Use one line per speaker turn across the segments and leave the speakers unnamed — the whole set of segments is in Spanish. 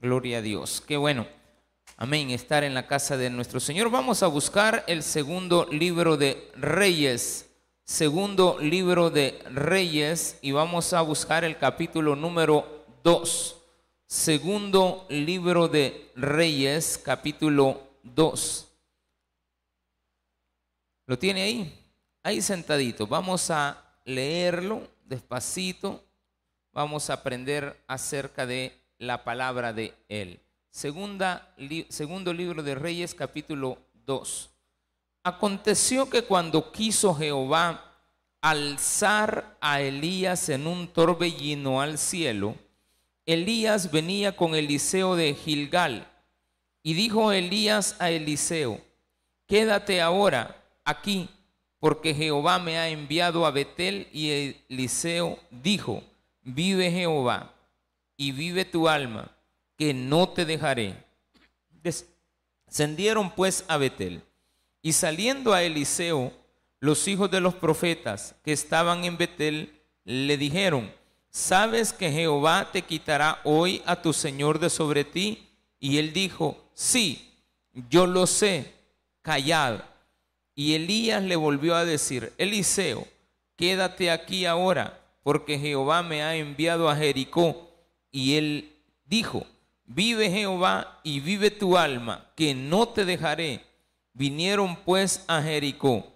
Gloria a Dios. Qué bueno. Amén. Estar en la casa de nuestro Señor. Vamos a buscar el segundo libro de Reyes. Segundo libro de Reyes. Y vamos a buscar el capítulo número 2. Segundo libro de Reyes, capítulo 2. ¿Lo tiene ahí? Ahí sentadito. Vamos a leerlo despacito. Vamos a aprender acerca de la palabra de Él. Segunda, segundo libro de Reyes, capítulo 2. Aconteció que cuando quiso Jehová alzar a Elías en un torbellino al cielo, Elías venía con Eliseo de Gilgal. Y dijo Elías a Eliseo, quédate ahora aquí, porque Jehová me ha enviado a Betel. Y Eliseo dijo, vive Jehová y vive tu alma, que no te dejaré. Descendieron pues a Betel, y saliendo a Eliseo, los hijos de los profetas que estaban en Betel le dijeron, ¿sabes que Jehová te quitará hoy a tu Señor de sobre ti? Y él dijo, sí, yo lo sé, callad. Y Elías le volvió a decir, Eliseo, quédate aquí ahora, porque Jehová me ha enviado a Jericó y él dijo, vive Jehová y vive tu alma, que no te dejaré. Vinieron pues a Jericó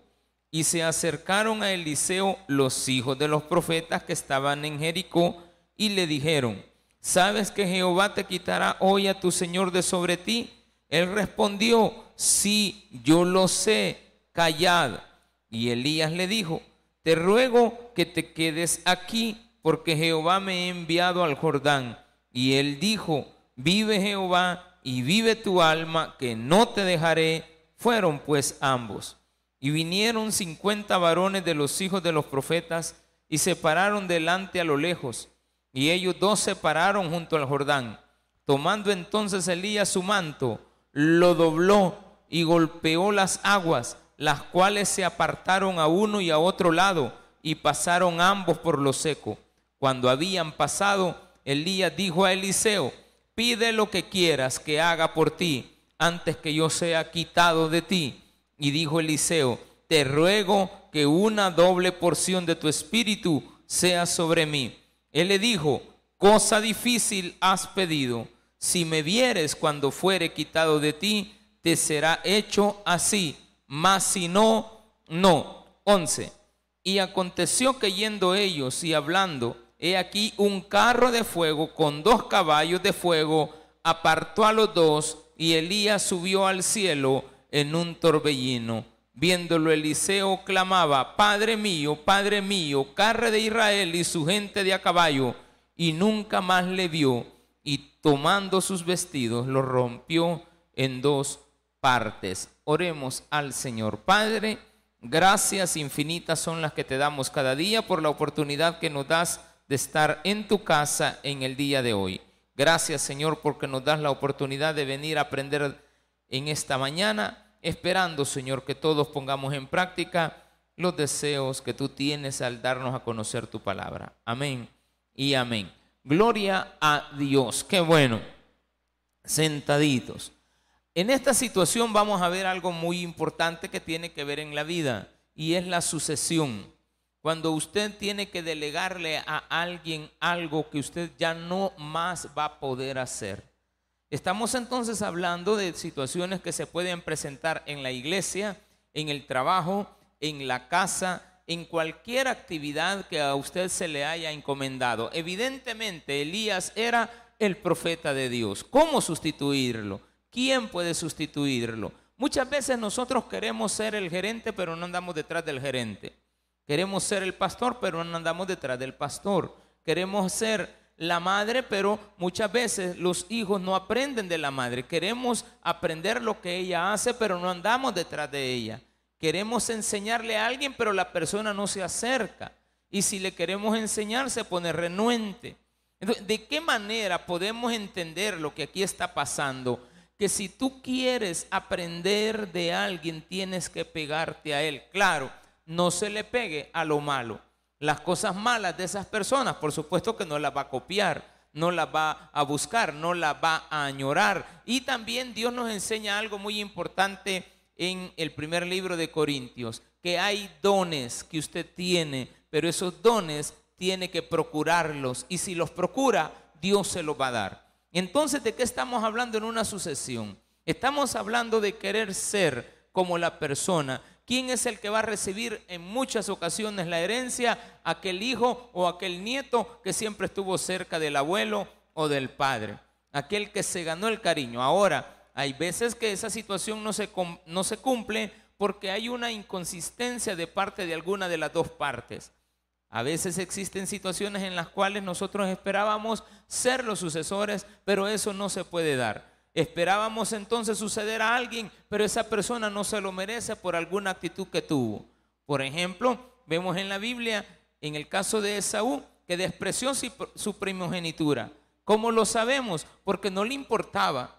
y se acercaron a Eliseo los hijos de los profetas que estaban en Jericó y le dijeron, ¿sabes que Jehová te quitará hoy a tu Señor de sobre ti? Él respondió, sí, yo lo sé, callad. Y Elías le dijo, te ruego que te quedes aquí porque Jehová me ha enviado al Jordán. Y él dijo, vive Jehová y vive tu alma, que no te dejaré. Fueron pues ambos. Y vinieron cincuenta varones de los hijos de los profetas y se pararon delante a lo lejos. Y ellos dos se pararon junto al Jordán. Tomando entonces Elías su manto, lo dobló y golpeó las aguas, las cuales se apartaron a uno y a otro lado, y pasaron ambos por lo seco. Cuando habían pasado, Elías dijo a Eliseo, pide lo que quieras que haga por ti antes que yo sea quitado de ti. Y dijo Eliseo, te ruego que una doble porción de tu espíritu sea sobre mí. Él le dijo, cosa difícil has pedido. Si me vieres cuando fuere quitado de ti, te será hecho así. Mas si no, no. 11. Y aconteció que yendo ellos y hablando, he aquí un carro de fuego con dos caballos de fuego apartó a los dos y Elías subió al cielo en un torbellino. Viéndolo Eliseo clamaba, Padre mío, Padre mío, carre de Israel y su gente de a caballo. Y nunca más le vio y tomando sus vestidos lo rompió en dos partes. Oremos al Señor. Padre, gracias infinitas son las que te damos cada día por la oportunidad que nos das de estar en tu casa en el día de hoy. Gracias Señor porque nos das la oportunidad de venir a aprender en esta mañana, esperando Señor que todos pongamos en práctica los deseos que tú tienes al darnos a conocer tu palabra. Amén y amén. Gloria a Dios. Qué bueno. Sentaditos. En esta situación vamos a ver algo muy importante que tiene que ver en la vida y es la sucesión. Cuando usted tiene que delegarle a alguien algo que usted ya no más va a poder hacer. Estamos entonces hablando de situaciones que se pueden presentar en la iglesia, en el trabajo, en la casa, en cualquier actividad que a usted se le haya encomendado. Evidentemente, Elías era el profeta de Dios. ¿Cómo sustituirlo? ¿Quién puede sustituirlo? Muchas veces nosotros queremos ser el gerente, pero no andamos detrás del gerente. Queremos ser el pastor, pero no andamos detrás del pastor. Queremos ser la madre, pero muchas veces los hijos no aprenden de la madre. Queremos aprender lo que ella hace, pero no andamos detrás de ella. Queremos enseñarle a alguien, pero la persona no se acerca. Y si le queremos enseñar, se pone renuente. ¿de qué manera podemos entender lo que aquí está pasando? Que si tú quieres aprender de alguien, tienes que pegarte a él. Claro, no se le pegue a lo malo. Las cosas malas de esas personas, por supuesto que no las va a copiar. no la va a buscar, no la va a añorar. Y también Dios nos enseña algo muy importante en el primer libro de Corintios, que hay dones que usted tiene, pero esos dones tiene que procurarlos y si los procura, Dios se los va a dar. Entonces, ¿de qué estamos hablando en una sucesión? Estamos hablando de querer ser como la persona. ¿Quién es el que va a recibir en muchas ocasiones la herencia? Aquel hijo o aquel nieto que siempre estuvo cerca del abuelo o del padre. Aquel que se ganó el cariño. Ahora, hay veces que esa situación no se, no se cumple porque hay una inconsistencia de parte de alguna de las dos partes. A veces existen situaciones en las cuales nosotros esperábamos ser los sucesores, pero eso no se puede dar. Esperábamos entonces suceder a alguien, pero esa persona no se lo merece por alguna actitud que tuvo. Por ejemplo, vemos en la Biblia, en el caso de Esaú, que despreció su primogenitura. ¿Cómo lo sabemos? Porque no le importaba.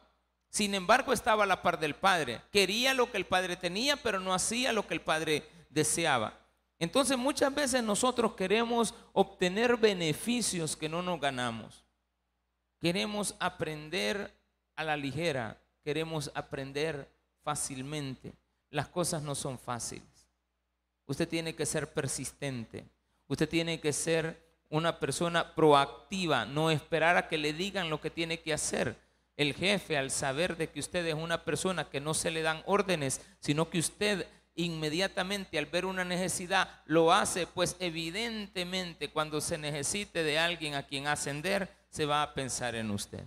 Sin embargo, estaba a la par del padre. Quería lo que el padre tenía, pero no hacía lo que el padre deseaba. Entonces muchas veces nosotros queremos obtener beneficios que no nos ganamos. Queremos aprender a la ligera, queremos aprender fácilmente. Las cosas no son fáciles. Usted tiene que ser persistente. Usted tiene que ser una persona proactiva, no esperar a que le digan lo que tiene que hacer. El jefe, al saber de que usted es una persona que no se le dan órdenes, sino que usted inmediatamente al ver una necesidad lo hace, pues evidentemente cuando se necesite de alguien a quien ascender, se va a pensar en usted.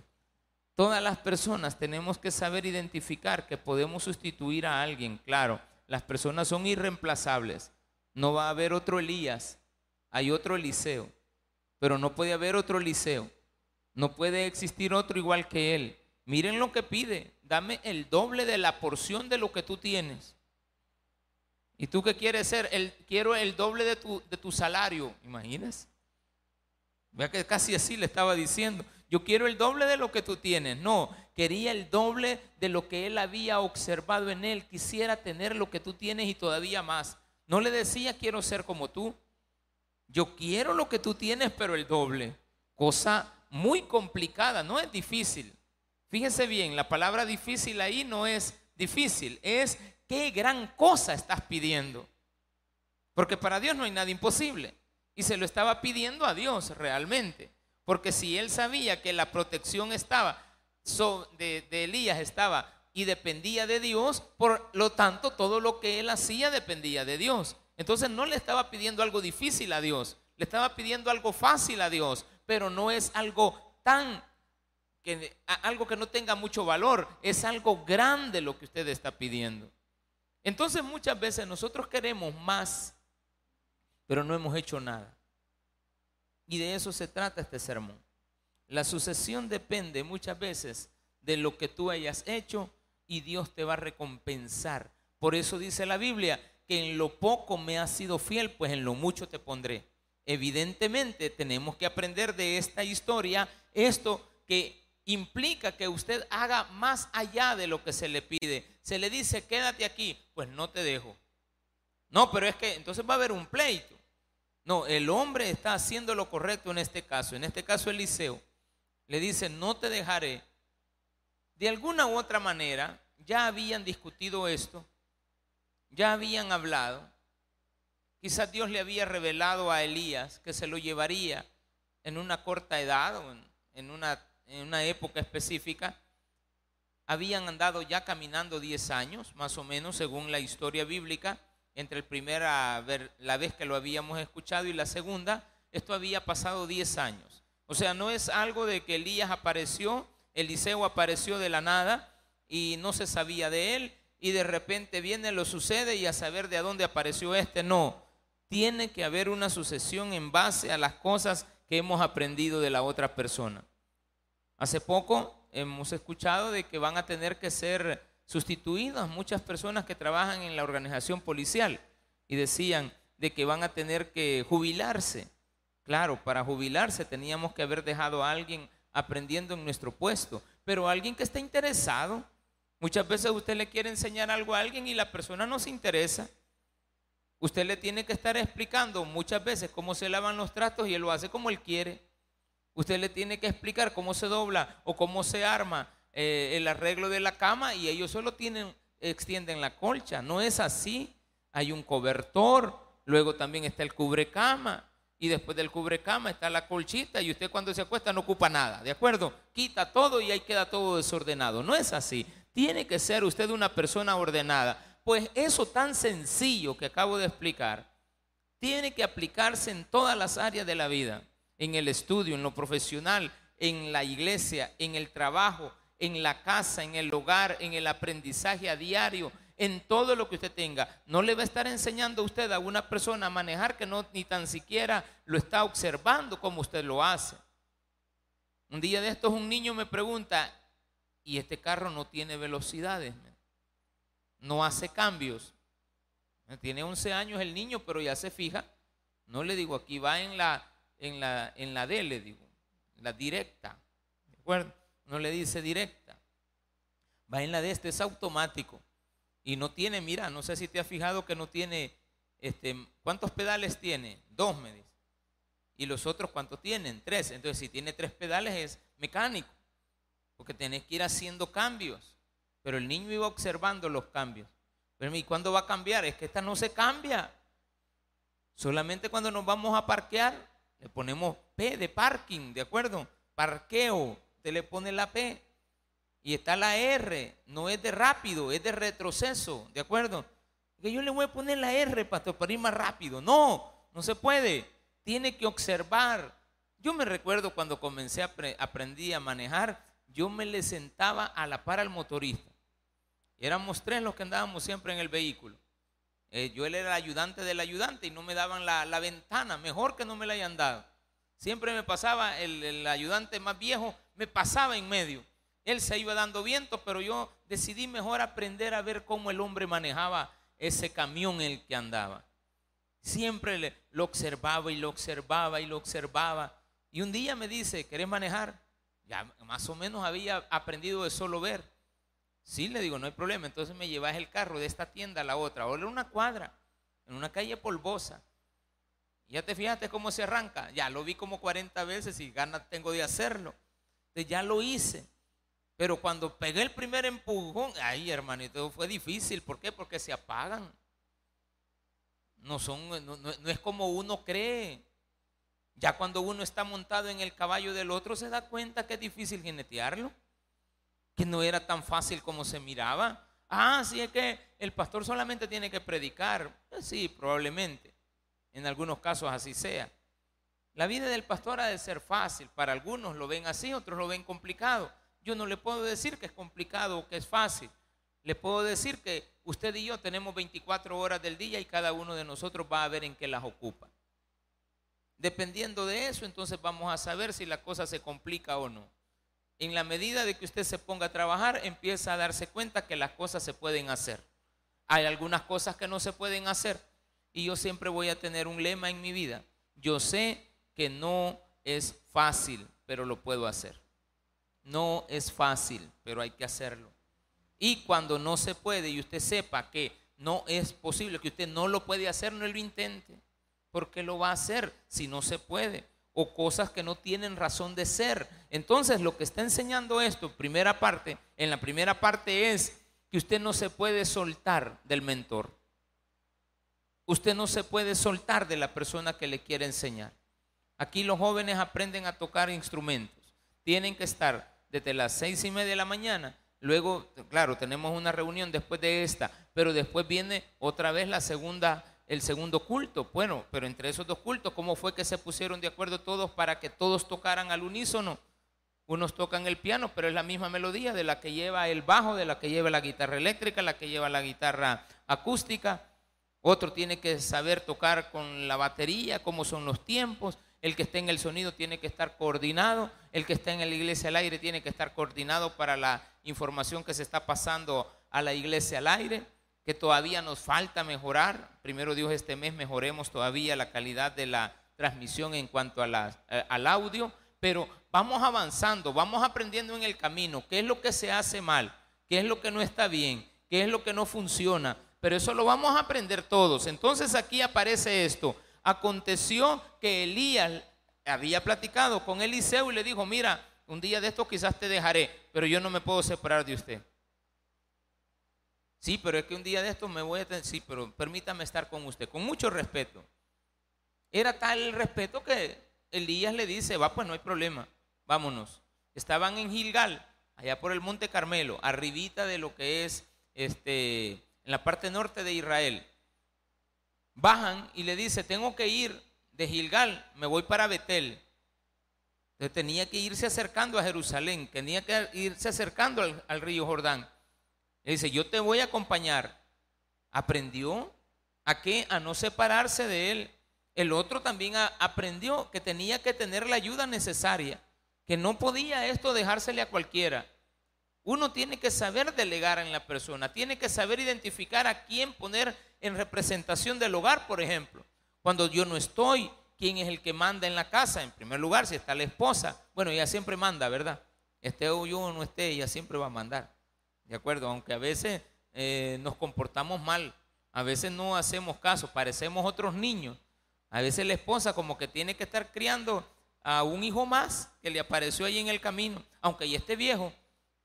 Todas las personas tenemos que saber identificar que podemos sustituir a alguien. Claro, las personas son irreemplazables. No va a haber otro Elías, hay otro Eliseo, pero no puede haber otro Eliseo. No puede existir otro igual que él. Miren lo que pide, dame el doble de la porción de lo que tú tienes. ¿Y tú qué quieres ser? El, quiero el doble de tu, de tu salario. Imagínese. Vea que casi así le estaba diciendo. Yo quiero el doble de lo que tú tienes. No, quería el doble de lo que él había observado en él. Quisiera tener lo que tú tienes y todavía más. No le decía quiero ser como tú. Yo quiero lo que tú tienes, pero el doble. Cosa muy complicada, no es difícil. Fíjese bien, la palabra difícil ahí no es difícil, es qué gran cosa estás pidiendo. Porque para Dios no hay nada imposible. Y se lo estaba pidiendo a Dios realmente. Porque si él sabía que la protección estaba de, de Elías estaba y dependía de Dios, por lo tanto todo lo que él hacía dependía de Dios. Entonces no le estaba pidiendo algo difícil a Dios, le estaba pidiendo algo fácil a Dios, pero no es algo tan que algo que no tenga mucho valor, es algo grande lo que usted está pidiendo. Entonces muchas veces nosotros queremos más, pero no hemos hecho nada. Y de eso se trata este sermón. La sucesión depende muchas veces de lo que tú hayas hecho y Dios te va a recompensar. Por eso dice la Biblia que en lo poco me has sido fiel, pues en lo mucho te pondré. Evidentemente tenemos que aprender de esta historia esto que implica que usted haga más allá de lo que se le pide. Se le dice, quédate aquí, pues no te dejo. No, pero es que entonces va a haber un pleito. No, el hombre está haciendo lo correcto en este caso. En este caso Eliseo le dice, no te dejaré. De alguna u otra manera, ya habían discutido esto, ya habían hablado. Quizás Dios le había revelado a Elías que se lo llevaría en una corta edad o en, en una en una época específica, habían andado ya caminando 10 años, más o menos, según la historia bíblica, entre la primera la vez que lo habíamos escuchado y la segunda, esto había pasado 10 años. O sea, no es algo de que Elías apareció, Eliseo apareció de la nada y no se sabía de él y de repente viene, lo sucede y a saber de dónde apareció este, no. Tiene que haber una sucesión en base a las cosas que hemos aprendido de la otra persona. Hace poco hemos escuchado de que van a tener que ser sustituidas muchas personas que trabajan en la organización policial y decían de que van a tener que jubilarse. Claro, para jubilarse teníamos que haber dejado a alguien aprendiendo en nuestro puesto, pero alguien que esté interesado. Muchas veces usted le quiere enseñar algo a alguien y la persona no se interesa. Usted le tiene que estar explicando muchas veces cómo se lavan los tratos y él lo hace como él quiere. Usted le tiene que explicar cómo se dobla o cómo se arma eh, el arreglo de la cama y ellos solo tienen, extienden la colcha. No es así. Hay un cobertor, luego también está el cubrecama y después del cubrecama está la colchita y usted cuando se acuesta no ocupa nada, ¿de acuerdo? Quita todo y ahí queda todo desordenado. No es así. Tiene que ser usted una persona ordenada. Pues eso tan sencillo que acabo de explicar, tiene que aplicarse en todas las áreas de la vida, en el estudio, en lo profesional, en la iglesia, en el trabajo, en la casa, en el hogar, en el aprendizaje a diario, en todo lo que usted tenga. No le va a estar enseñando a usted a una persona a manejar que no ni tan siquiera lo está observando como usted lo hace. Un día de estos un niño me pregunta, ¿y este carro no tiene velocidades? No hace cambios. Tiene 11 años el niño, pero ya se fija. No le digo, aquí va en la, en la, en la D, le digo, la directa. ¿De acuerdo? No le dice directa. Va en la D, este es automático. Y no tiene, mira, no sé si te has fijado que no tiene, este, ¿cuántos pedales tiene? Dos, me dice. Y los otros, ¿cuántos tienen? Tres. Entonces, si tiene tres pedales es mecánico, porque tenés que ir haciendo cambios. Pero el niño iba observando los cambios. Pero, ¿y cuándo va a cambiar? Es que esta no se cambia. Solamente cuando nos vamos a parquear, le ponemos P de parking, ¿de acuerdo? Parqueo, te le pone la P. Y está la R, no es de rápido, es de retroceso, ¿de acuerdo? Que yo le voy a poner la R, pastor, para ir más rápido. No, no se puede. Tiene que observar. Yo me recuerdo cuando comencé a aprendí a manejar, yo me le sentaba a la par al motorista. Éramos tres los que andábamos siempre en el vehículo. Eh, yo él era el ayudante del ayudante y no me daban la, ventana, mejor que no me la hayan dado. Siempre me pasaba, el ayudante más viejo me pasaba en medio. Él se iba dando viento, pero yo decidí mejor aprender a ver cómo el hombre manejaba ese camión en el que andaba. Siempre lo observaba y lo observaba y lo observaba. Y un día me dice, ¿querés manejar? Ya más o menos había aprendido de solo ver. Sí, le digo, no hay problema. Entonces me llevas el carro de esta tienda a la otra. Ahora en una cuadra, en una calle polvosa. Ya te fijaste cómo se arranca. Ya lo vi como 40 veces y ganas tengo de hacerlo. Entonces ya lo hice. Pero cuando pegué el primer empujón, ay hermanito, fue difícil. ¿Por qué? Porque se apagan. No, son, no, es como uno cree. Ya cuando uno está montado en el caballo del otro se da cuenta que es difícil jinetearlo. Que no era tan fácil como se miraba. Ah, sí, es que el pastor solamente tiene que predicar. Pues sí, probablemente. En algunos casos así sea. La vida del pastor ha de ser fácil. Para algunos lo ven así, otros lo ven complicado. Yo no le puedo decir que es complicado o que es fácil. Le puedo decir que usted y yo tenemos 24 horas del día y cada uno de nosotros va a ver en qué las ocupa. Dependiendo de eso, entonces vamos a saber si la cosa se complica o no. En la medida de que usted se ponga a trabajar, empieza a darse cuenta que las cosas se pueden hacer. Hay algunas cosas que no se pueden hacer y yo siempre voy a tener un lema en mi vida. Yo sé que no es fácil, pero lo puedo hacer. No es fácil, pero hay que hacerlo. Y cuando no se puede y usted sepa que no es posible, que usted no lo puede hacer, no lo intente. Porque lo va a hacer si no se puede. O cosas que no tienen razón de ser. Entonces lo que está enseñando esto, primera parte, en la primera parte es que usted no se puede soltar del mentor. Usted no se puede soltar de la persona que le quiere enseñar. Aquí los jóvenes aprenden a tocar instrumentos. Tienen que estar desde las seis y media de la mañana. Luego, claro, tenemos una reunión después de esta, pero después viene otra vez la segunda, el segundo culto. Bueno, pero entre esos dos cultos, ¿cómo fue que se pusieron de acuerdo todos para que todos tocaran al unísono? Unos tocan el piano, pero es la misma melodía de la que lleva el bajo, de la que lleva la guitarra eléctrica, la que lleva la guitarra acústica. Otro tiene que saber tocar con la batería, cómo son los tiempos. El que esté en el sonido tiene que estar coordinado, el que está en la iglesia al aire tiene que estar coordinado para la información que se está pasando a la iglesia al aire, que todavía nos falta mejorar. Primero Dios, este mes mejoremos todavía la calidad de la transmisión en cuanto a eh, al audio, pero vamos avanzando, vamos aprendiendo en el camino. Qué es lo que se hace mal, qué es lo que no está bien, qué es lo que no funciona, pero eso lo vamos a aprender todos. Entonces aquí aparece esto, aconteció que Elías había platicado con Eliseo y le dijo, mira, un día de estos quizás te dejaré, pero yo no me puedo separar de usted. Sí, pero es que un día de estos me voy a tener, sí, pero permítame estar con usted, con mucho respeto. Era tal el respeto que Elías le dice, va, pues no hay problema, vámonos. Estaban en Gilgal, allá por el Monte Carmelo, arribita de lo que es este, en la parte norte de Israel. Bajan y le dice, tengo que ir de Gilgal, me voy para Betel. Entonces tenía que irse acercando a Jerusalén, tenía que irse acercando al, río Jordán. Le dice, yo te voy a acompañar. Aprendió a qué? A no separarse de él. El otro también aprendió que tenía que tener la ayuda necesaria, que no podía esto dejársele a cualquiera. Uno tiene que saber delegar en la persona, tiene que saber identificar a quién poner en representación del hogar, por ejemplo. Cuando yo no estoy, ¿quién es el que manda en la casa? En primer lugar, si está la esposa, bueno, ella siempre manda, ¿verdad? Esté o yo o no esté, ella siempre va a mandar. ¿De acuerdo? Aunque a veces eh, nos comportamos mal, a veces no hacemos caso, parecemos otros niños a veces la esposa como que tiene que estar criando a un hijo más que le apareció ahí en el camino, aunque ya esté viejo,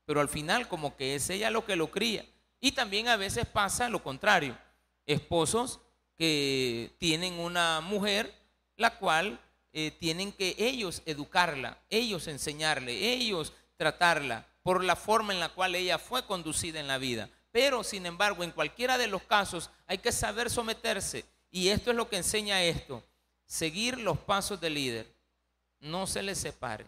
pero al final como que es ella lo que lo cría. Y también a veces pasa lo contrario, esposos que tienen una mujer la cual eh, tienen que ellos educarla, ellos enseñarle, ellos tratarla por la forma en la cual ella fue conducida en la vida. Pero, sin embargo, en cualquiera de los casos hay que saber someterse y esto es lo que enseña esto. Seguir los pasos del líder. No se le separe.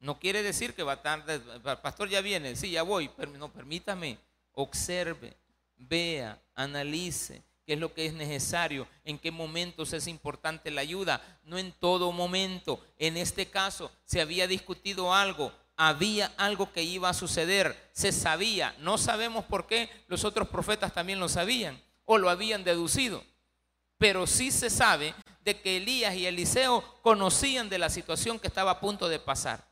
No quiere decir que va tarde. Pastor ya viene. Sí, ya voy. Pero no, permítame. Observe, vea, analice qué es lo que es necesario, en qué momentos es importante la ayuda. No en todo momento. En este caso se había discutido algo. Había algo que iba a suceder. Se sabía. No sabemos por qué los otros profetas también lo sabían o lo habían deducido pero sí se sabe de que Elías y Eliseo conocían de la situación que estaba a punto de pasar.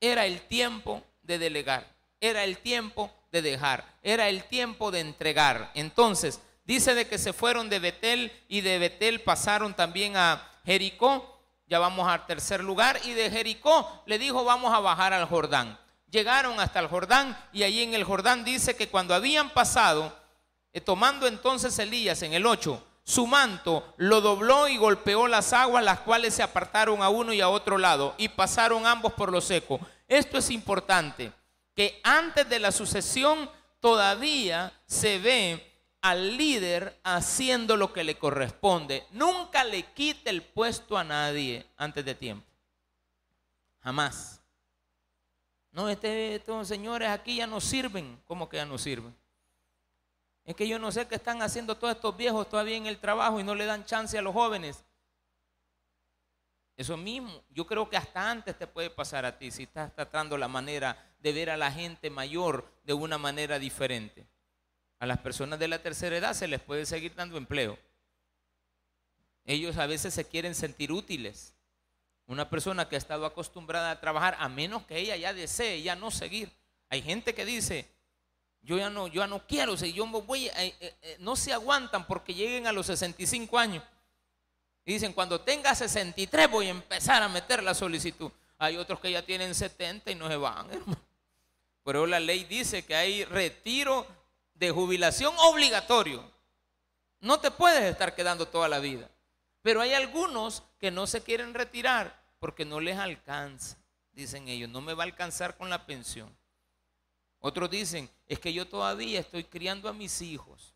Era el tiempo de delegar, era el tiempo de dejar, era el tiempo de entregar. Entonces, dice de que se fueron de Betel y de Betel pasaron también a Jericó, ya vamos al tercer lugar, y de Jericó le dijo vamos a bajar al Jordán. Llegaron hasta el Jordán y allí en el Jordán dice que cuando habían pasado, eh, tomando entonces Elías en el 8 su manto, lo dobló y golpeó las aguas, las cuales se apartaron a uno y a otro lado, y pasaron ambos por lo seco. Esto es importante, que antes de la sucesión todavía se ve al líder haciendo lo que le corresponde. Nunca le quite el puesto a nadie antes de tiempo. Jamás. No, este, estos señores aquí ya no sirven. ¿Cómo que ya no sirven? Es que yo no sé qué están haciendo todos estos viejos todavía en el trabajo y no le dan chance a los jóvenes. Eso mismo, yo creo que hasta antes te puede pasar a ti si estás tratando la manera de ver a la gente mayor de una manera diferente. A las personas de la tercera edad se les puede seguir dando empleo. Ellos a veces se quieren sentir útiles. Una persona que ha estado acostumbrada a trabajar, a menos que ella ya desee ya no seguir. Hay gente que dice, yo ya no, yo ya no quiero, si yo voy, eh, eh, eh, no se aguantan porque lleguen a los 65 años. Y dicen, cuando tenga 63 voy a empezar a meter la solicitud. Hay otros que ya tienen 70 y no se van, Pero la ley dice que hay retiro de jubilación obligatorio. No te puedes estar quedando toda la vida. Pero hay algunos que no se quieren retirar porque no les alcanza, dicen ellos, no me va a alcanzar con la pensión. Otros dicen, es que yo todavía estoy criando a mis hijos.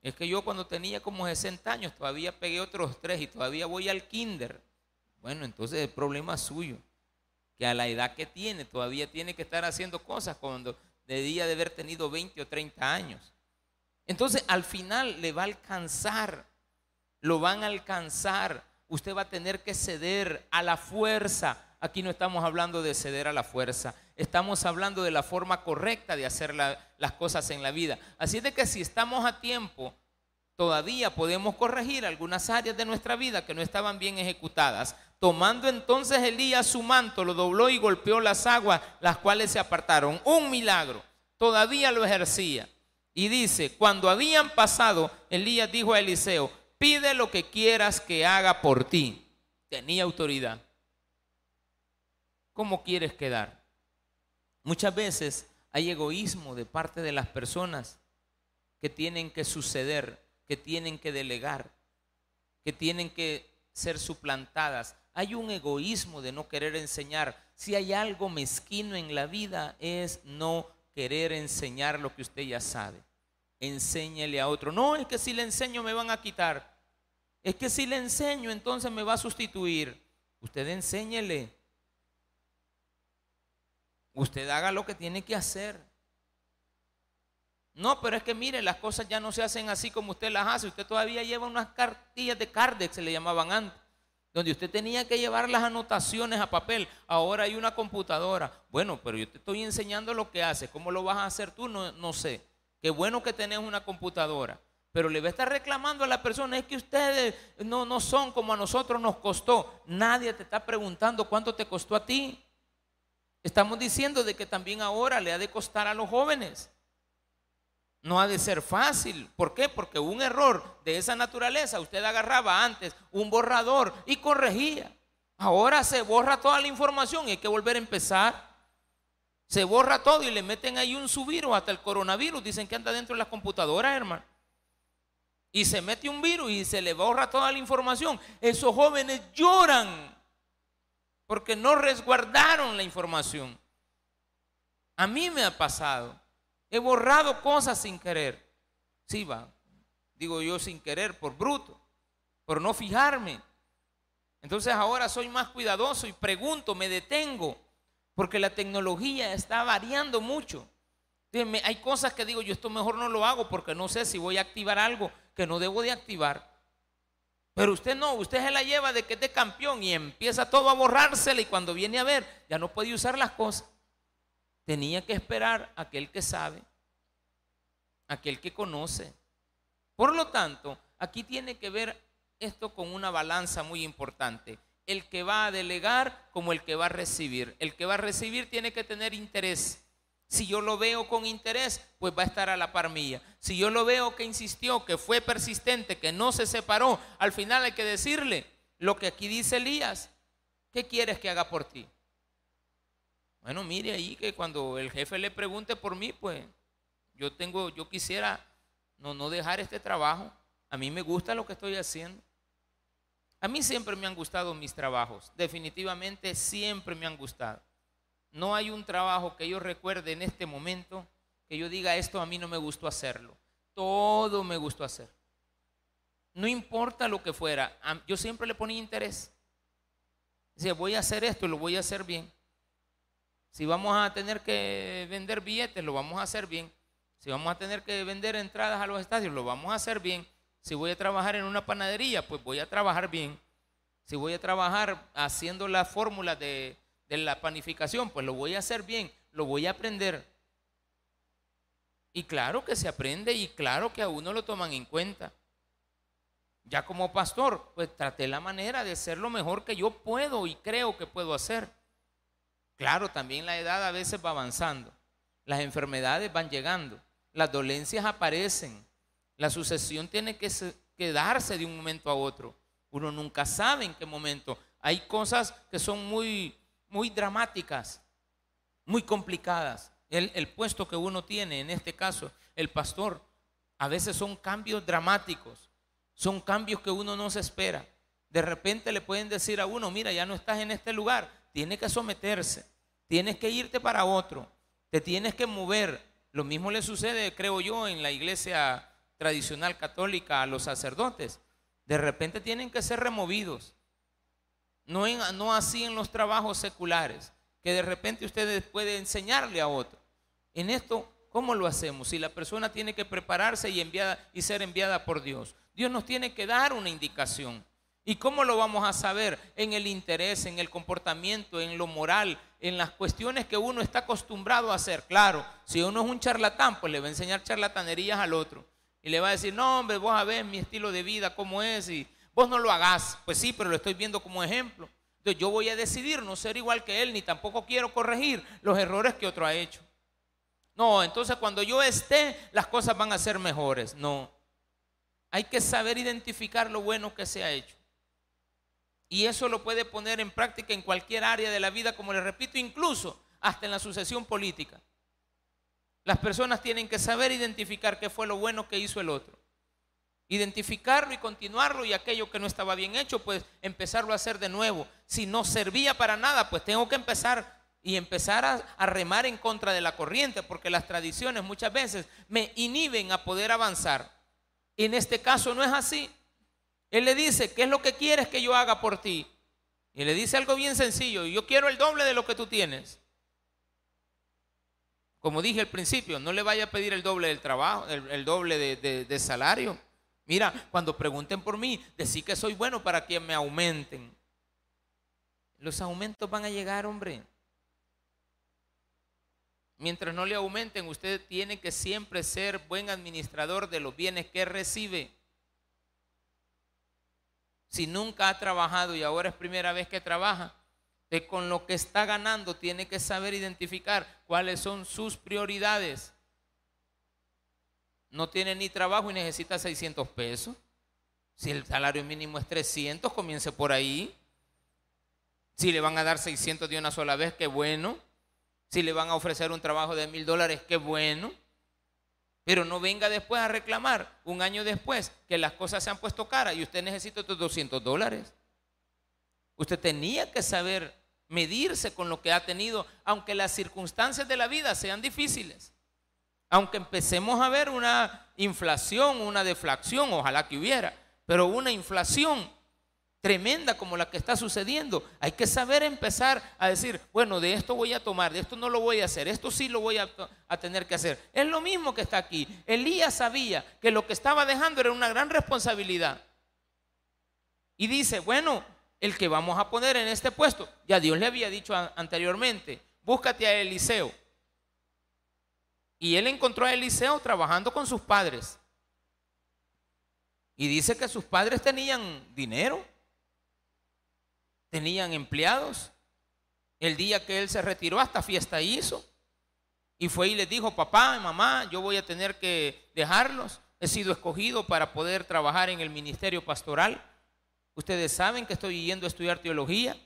Es que yo cuando tenía como 60 años todavía pegué otros tres y todavía voy al kinder. Bueno, entonces el problema es suyo. Que a la edad que tiene todavía tiene que estar haciendo cosas cuando debía de haber tenido 20 o 30 años. Entonces al final le va a alcanzar, lo van a alcanzar. Usted va a tener que ceder a la fuerza. Aquí no estamos hablando de ceder a la fuerza estamos hablando de la forma correcta de hacer las cosas en la vida. Así de que si estamos a tiempo, todavía podemos corregir algunas áreas de nuestra vida que no estaban bien ejecutadas. Tomando entonces Elías su manto, lo dobló y golpeó las aguas, las cuales se apartaron. Un milagro. Todavía lo ejercía. Y dice, cuando habían pasado, Elías dijo a Eliseo, pide lo que quieras que haga por ti. Tenía autoridad. ¿Cómo quieres quedar? Muchas veces hay egoísmo de parte de las personas que tienen que suceder, que tienen que delegar, que tienen que ser suplantadas. Hay un egoísmo de no querer enseñar. Si hay algo mezquino en la vida es no querer enseñar lo que usted ya sabe. Enséñele a otro. No, es que si le enseño me van a quitar. Es que si le enseño entonces me va a sustituir. Usted enséñele. Usted haga lo que tiene que hacer. No, pero es que mire, las cosas ya no se hacen así como usted las hace. Usted todavía lleva unas cartillas de Cardex, se le llamaban antes, donde usted tenía que llevar las anotaciones a papel. Ahora hay una computadora. Bueno, pero yo te estoy enseñando lo que hace. ¿Cómo lo vas a hacer tú? No, no sé. Qué bueno que tenés una computadora. Pero le va a estar reclamando a la persona, es que ustedes no, no son como a nosotros nos costó. Nadie te está preguntando cuánto te costó a ti. Estamos diciendo de que también ahora le ha de costar a los jóvenes. No ha de ser fácil. ¿Por qué? Porque un error de esa naturaleza, usted agarraba antes un borrador y corregía. Ahora se borra toda la información y hay que volver a empezar. Se borra todo y le meten ahí un subvirus, hasta el coronavirus. Dicen que anda dentro de las computadoras, hermano. Y se mete un virus y se le borra toda la información. Esos jóvenes lloran porque no resguardaron la información. A mí me ha pasado. He borrado cosas sin querer. Sí, va. Digo yo sin querer, por bruto, por no fijarme. Entonces ahora soy más cuidadoso y pregunto, me detengo, porque la tecnología está variando mucho. hay cosas que digo, yo esto mejor no lo hago porque no sé si voy a activar algo que no debo de activar. Pero usted no, usted se la lleva de que es campeón y empieza todo a borrársela y cuando viene a ver ya no puede usar las cosas. Tenía que esperar aquel que sabe, aquel que conoce. Por lo tanto, aquí tiene que ver esto con una balanza muy importante. El que va a delegar como el que va a recibir. El que va a recibir tiene que tener interés. Si yo lo veo con interés, pues va a estar a la par mía. Si yo lo veo que insistió, que fue persistente, que no se separó, al final hay que decirle lo que aquí dice Elías. ¿Qué quieres que haga por ti? Bueno, mire ahí que cuando el jefe le pregunte por mí, pues yo tengo, yo quisiera no, no dejar este trabajo. A mí me gusta lo que estoy haciendo. A mí siempre me han gustado mis trabajos. Definitivamente siempre me han gustado. No hay un trabajo que yo recuerde en este momento que yo diga esto a mí no me gustó hacerlo. Todo me gustó hacer. No importa lo que fuera, yo siempre le ponía interés. Decía, voy a hacer esto y lo voy a hacer bien. Si vamos a tener que vender billetes, lo vamos a hacer bien. Si vamos a tener que vender entradas a los estadios, lo vamos a hacer bien. Si voy a trabajar en una panadería, pues voy a trabajar bien. Si voy a trabajar haciendo la fórmula de, de la panificación, pues lo voy a hacer bien, lo voy a aprender. Y claro que se aprende y claro que a uno lo toman en cuenta. Ya como pastor, pues traté la manera de ser lo mejor que yo puedo y creo que puedo hacer. Claro, también la edad a veces va avanzando. Las enfermedades van llegando. Las dolencias aparecen. La sucesión tiene que quedarse de un momento a otro. Uno nunca sabe en qué momento. Hay cosas que son muy muy dramáticas, muy complicadas. El, puesto que uno tiene, en este caso, el pastor, a veces son cambios dramáticos, son cambios que uno no se espera. De repente le pueden decir a uno, mira, ya no estás en este lugar, tienes que someterse, tienes que irte para otro, te tienes que mover. Lo mismo le sucede, creo yo, en la iglesia tradicional católica a los sacerdotes. De repente tienen que ser removidos no, así en los trabajos seculares, que de repente ustedes pueden enseñarle a otro. En esto, ¿cómo lo hacemos? Si la persona tiene que prepararse y, enviada, y ser enviada por Dios. Dios nos tiene que dar una indicación. ¿Y cómo lo vamos a saber? En el interés, en el comportamiento, en lo moral, en las cuestiones que uno está acostumbrado a hacer. Claro, si uno es un charlatán, pues le va a enseñar charlatanerías al otro. Y le va a decir, no, hombre, vos a ver mi estilo de vida, cómo es, y Vos no lo hagas. Pues sí, pero lo estoy viendo como ejemplo. Entonces yo voy a decidir no ser igual que él, ni tampoco quiero corregir los errores que otro ha hecho. No, entonces cuando yo esté, las cosas van a ser mejores. No. Hay que saber identificar lo bueno que se ha hecho. Y eso lo puede poner en práctica en cualquier área de la vida, como les repito, incluso hasta en la sucesión política. Las personas tienen que saber identificar qué fue lo bueno que hizo el otro. Identificarlo y continuarlo y aquello que no estaba bien hecho, pues empezarlo a hacer de nuevo. Si no servía para nada, pues tengo que empezar y empezar a, remar en contra de la corriente, porque las tradiciones muchas veces me inhiben a poder avanzar. En este caso no es así. Él le dice, ¿qué es lo que quieres que yo haga por ti? Y le dice algo bien sencillo, yo quiero el doble de lo que tú tienes. Como dije al principio, no le vaya a pedir el doble del trabajo, el, doble de, de salario. Mira, cuando pregunten por mí, decir que soy bueno para que me aumenten. Los aumentos van a llegar, hombre. Mientras no le aumenten, usted tiene que siempre ser buen administrador de los bienes que recibe. Si nunca ha trabajado y ahora es primera vez que trabaja, con lo que está ganando tiene que saber identificar cuáles son sus prioridades no tiene ni trabajo y necesita 600 pesos. Si el salario mínimo es 300, comience por ahí. Si le van a dar 600 de una sola vez, qué bueno. Si le van a ofrecer un trabajo de mil dólares, qué bueno. Pero no venga después a reclamar, un año después, que las cosas se han puesto caras y usted necesita estos 200 dólares. Usted tenía que saber medirse con lo que ha tenido, aunque las circunstancias de la vida sean difíciles. Aunque empecemos a ver una inflación, una deflación, ojalá que hubiera, pero una inflación tremenda como la que está sucediendo, hay que saber empezar a decir, bueno, de esto voy a tomar, de esto no lo voy a hacer, esto sí lo voy a, tener que hacer. Es lo mismo que está aquí. Elías sabía que lo que estaba dejando era una gran responsabilidad. Y dice, bueno, el que vamos a poner en este puesto, ya Dios le había dicho anteriormente, búscate a Eliseo. Y él encontró a Eliseo trabajando con sus padres. Y dice que sus padres tenían dinero, tenían empleados. El día que él se retiró, hasta fiesta hizo. Y fue y les dijo, papá y mamá, yo voy a tener que dejarlos. He sido escogido para poder trabajar en el ministerio pastoral. Ustedes saben que estoy yendo a estudiar teología.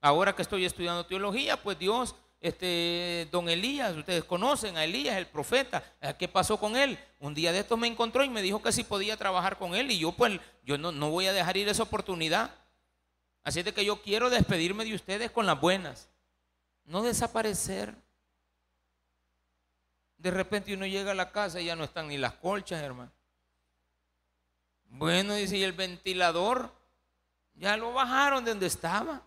Ahora que estoy estudiando teología, pues Dios este, don Elías, ustedes conocen a Elías, el profeta, ¿qué pasó con él? Un día de estos me encontró y me dijo que sí podía trabajar con él y yo pues, yo no, no voy a dejar ir esa oportunidad. Así es de que yo quiero despedirme de ustedes con las buenas, no desaparecer. De repente uno llega a la casa y ya no están ni las colchas, hermano. Bueno, dice, y el ventilador, ya lo bajaron de donde estaba.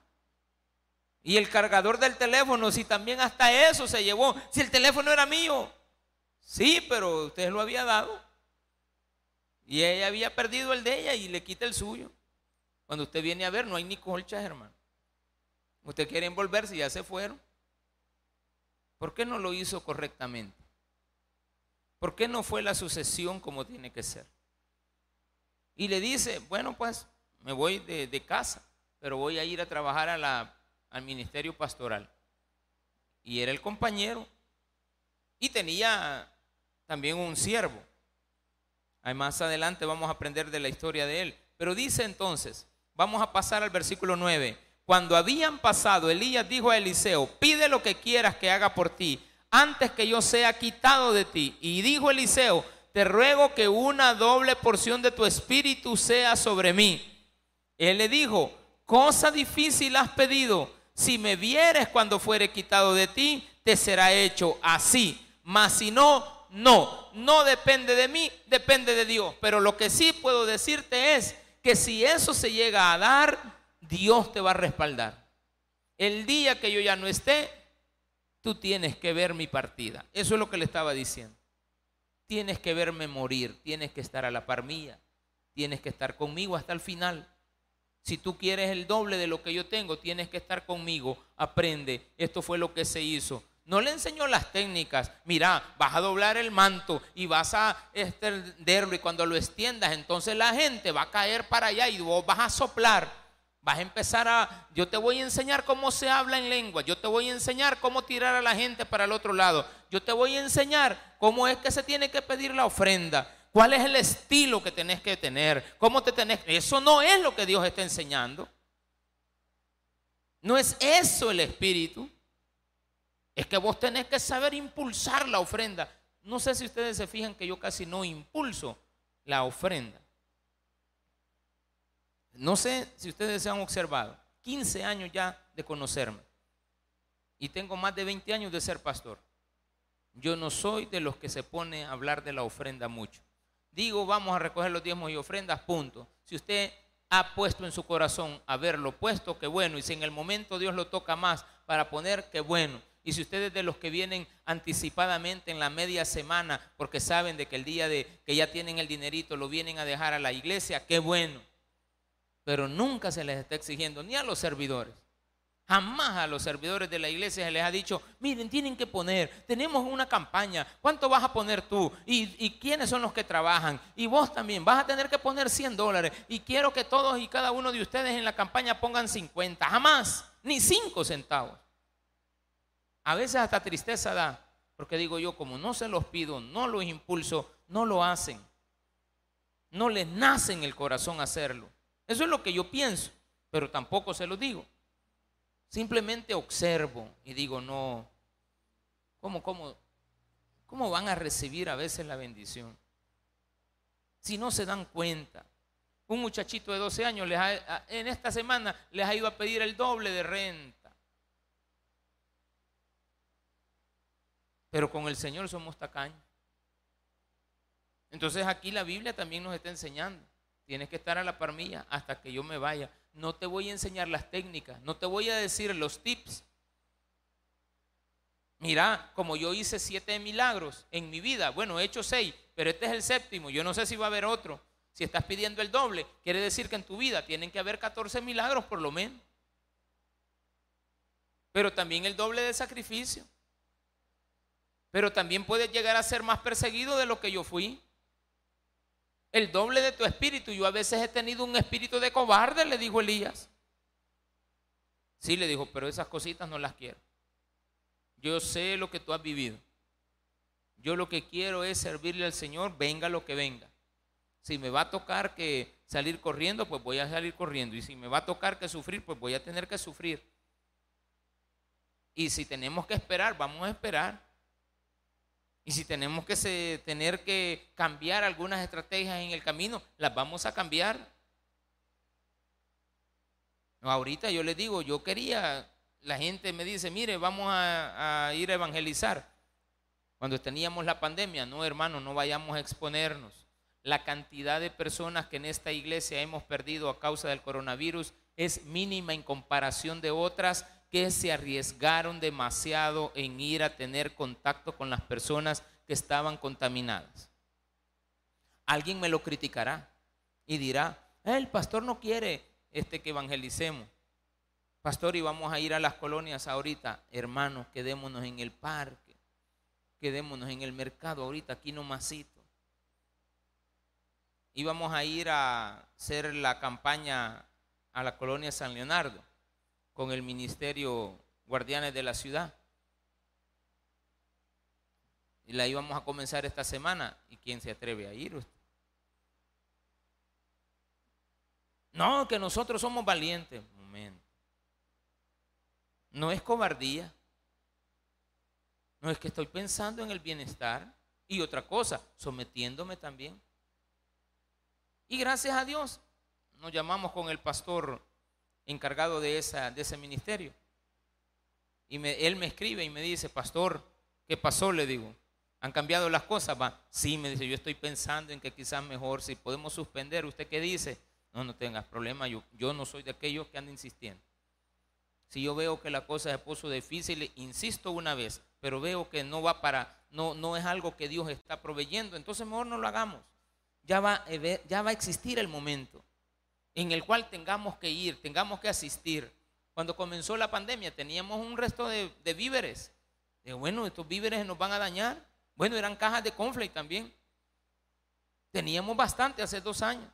Y el cargador del teléfono, si también hasta eso se llevó, si el teléfono era mío. Sí, pero usted lo había dado. Y ella había perdido el de ella y le quita el suyo. Cuando usted viene a ver, no hay ni colchas, hermano. Usted quiere envolverse y ya se fueron. ¿Por qué no lo hizo correctamente? ¿Por qué no fue la sucesión como tiene que ser? Y le dice, bueno, pues me voy de, de casa, pero voy a ir a trabajar a la al ministerio pastoral. Y era el compañero. Y tenía también un siervo. Ahí más adelante vamos a aprender de la historia de él. Pero dice entonces, vamos a pasar al versículo 9. Cuando habían pasado, Elías dijo a Eliseo, pide lo que quieras que haga por ti, antes que yo sea quitado de ti. Y dijo Eliseo, te ruego que una doble porción de tu espíritu sea sobre mí. Él le dijo, cosa difícil has pedido si me vieres cuando fuere quitado de ti, te será hecho así. Mas si no, no. No depende de mí, depende de Dios. Pero lo que sí puedo decirte es que si eso se llega a dar, Dios te va a respaldar. El día que yo ya no esté, tú tienes que ver mi partida. Eso es lo que le estaba diciendo. Tienes que verme morir, tienes que estar a la par mía, tienes que estar conmigo hasta el final. Si tú quieres el doble de lo que yo tengo, tienes que estar conmigo. Aprende. Esto fue lo que se hizo. No le enseñó las técnicas. Mira, vas a doblar el manto y vas a extenderlo y cuando lo extiendas, entonces la gente va a caer para allá y vos vas a soplar. Vas a empezar a, yo te voy a enseñar cómo se habla en lengua, yo te voy a enseñar cómo tirar a la gente para el otro lado, yo te voy a enseñar cómo es que se tiene que pedir la ofrenda, cuál es el estilo que tenés que tener, cómo te tenés. Eso no es lo que Dios está enseñando. No es eso el espíritu. Es que vos tenés que saber impulsar la ofrenda. No sé si ustedes se fijan que yo casi no impulso la ofrenda. No sé si ustedes se han observado. 15 años ya de conocerme. Y tengo más de 20 años de ser pastor. Yo no soy de los que se pone a hablar de la ofrenda mucho. Digo, vamos a recoger los diezmos y ofrendas, punto. Si usted ha puesto en su corazón haberlo puesto, qué bueno. Y si en el momento Dios lo toca más para poner, qué bueno. Y si ustedes de los que vienen anticipadamente en la media semana, porque saben de que el día de que ya tienen el dinerito lo vienen a dejar a la iglesia, qué bueno. Pero nunca se les está exigiendo, ni a los servidores. Jamás a los servidores de la iglesia se les ha dicho, miren, tienen que poner, tenemos una campaña, ¿cuánto vas a poner tú? ¿Y, quiénes son los que trabajan? Y vos también, vas a tener que poner 100 dólares. Y quiero que todos y cada uno de ustedes en la campaña pongan 50, jamás, ni 5 centavos. A veces hasta tristeza da, porque digo yo, como no se los pido, no los impulso, no lo hacen. No les nace en el corazón hacerlo. Eso es lo que yo pienso, pero tampoco se lo digo. Simplemente observo y digo, no, ¿cómo, cómo, cómo van a recibir a veces la bendición? Si no se dan cuenta. Un muchachito de 12 años les en esta semana les ha ido a pedir el doble de renta. Pero con el Señor somos tacaños. Entonces aquí la Biblia también nos está enseñando. Tienes que estar a la par mía hasta que yo me vaya. No te voy a enseñar las técnicas, no te voy a decir los tips. Mira, como yo hice siete milagros en mi vida, bueno, he hecho seis, pero este es el séptimo, yo no sé si va a haber otro. Si estás pidiendo el doble, quiere decir que en tu vida tienen que haber 14 milagros por lo menos. Pero también el doble de sacrificio. Pero también puedes llegar a ser más perseguido de lo que yo fui el doble de tu espíritu. Yo a veces he tenido un espíritu de cobarde, le dijo Elías. Sí, le dijo, pero esas cositas no las quiero. Yo sé lo que tú has vivido. Yo lo que quiero es servirle al Señor, venga lo que venga. Si me va a tocar que salir corriendo, pues voy a salir corriendo. Y si me va a tocar que sufrir, pues voy a tener que sufrir. Y si tenemos que esperar, vamos a esperar. Y si tenemos que tener que cambiar algunas estrategias en el camino, las vamos a cambiar. ahorita yo les digo, yo quería, la gente me dice, mire, vamos a, a ir a evangelizar. Cuando teníamos la pandemia, no hermano, no vayamos a exponernos. La cantidad de personas que en esta iglesia hemos perdido a causa del coronavirus es mínima en comparación de otras que se arriesgaron demasiado en ir a tener contacto con las personas que estaban contaminadas. Alguien me lo criticará y dirá, eh, el pastor no quiere este que evangelicemos. Pastor, y vamos a ir a las colonias ahorita. Hermanos, quedémonos en el parque, quedémonos en el mercado ahorita, aquí nomasito. Íbamos a ir a hacer la campaña a la colonia San Leonardo con el ministerio Guardianes de la Ciudad. Y la íbamos a comenzar esta semana. ¿Y quién se atreve a ir? No, que nosotros somos valientes. Momento. No es cobardía. No es que estoy pensando en el bienestar. Y otra cosa, sometiéndome también. Y gracias a Dios, nos llamamos con el pastor encargado de, esa, de ese ministerio. Y él me escribe y me dice, pastor, ¿qué pasó? Le digo, ¿han cambiado las cosas? Va, sí, me dice, yo estoy pensando en que quizás mejor, si podemos suspender, ¿usted qué dice? No, no tengas problema, yo, yo no soy de aquellos que andan insistiendo. Si yo veo que la cosa se puso difícil, insisto una vez, pero veo que no va para, no, no es algo que Dios está proveyendo, entonces mejor no lo hagamos. Ya va, ya va a existir el momento en el cual tengamos que ir, tengamos que asistir. Cuando comenzó la pandemia teníamos un resto de, víveres. De, bueno, estos víveres nos van a dañar. Bueno, eran cajas de conflict también. Teníamos bastante hace dos años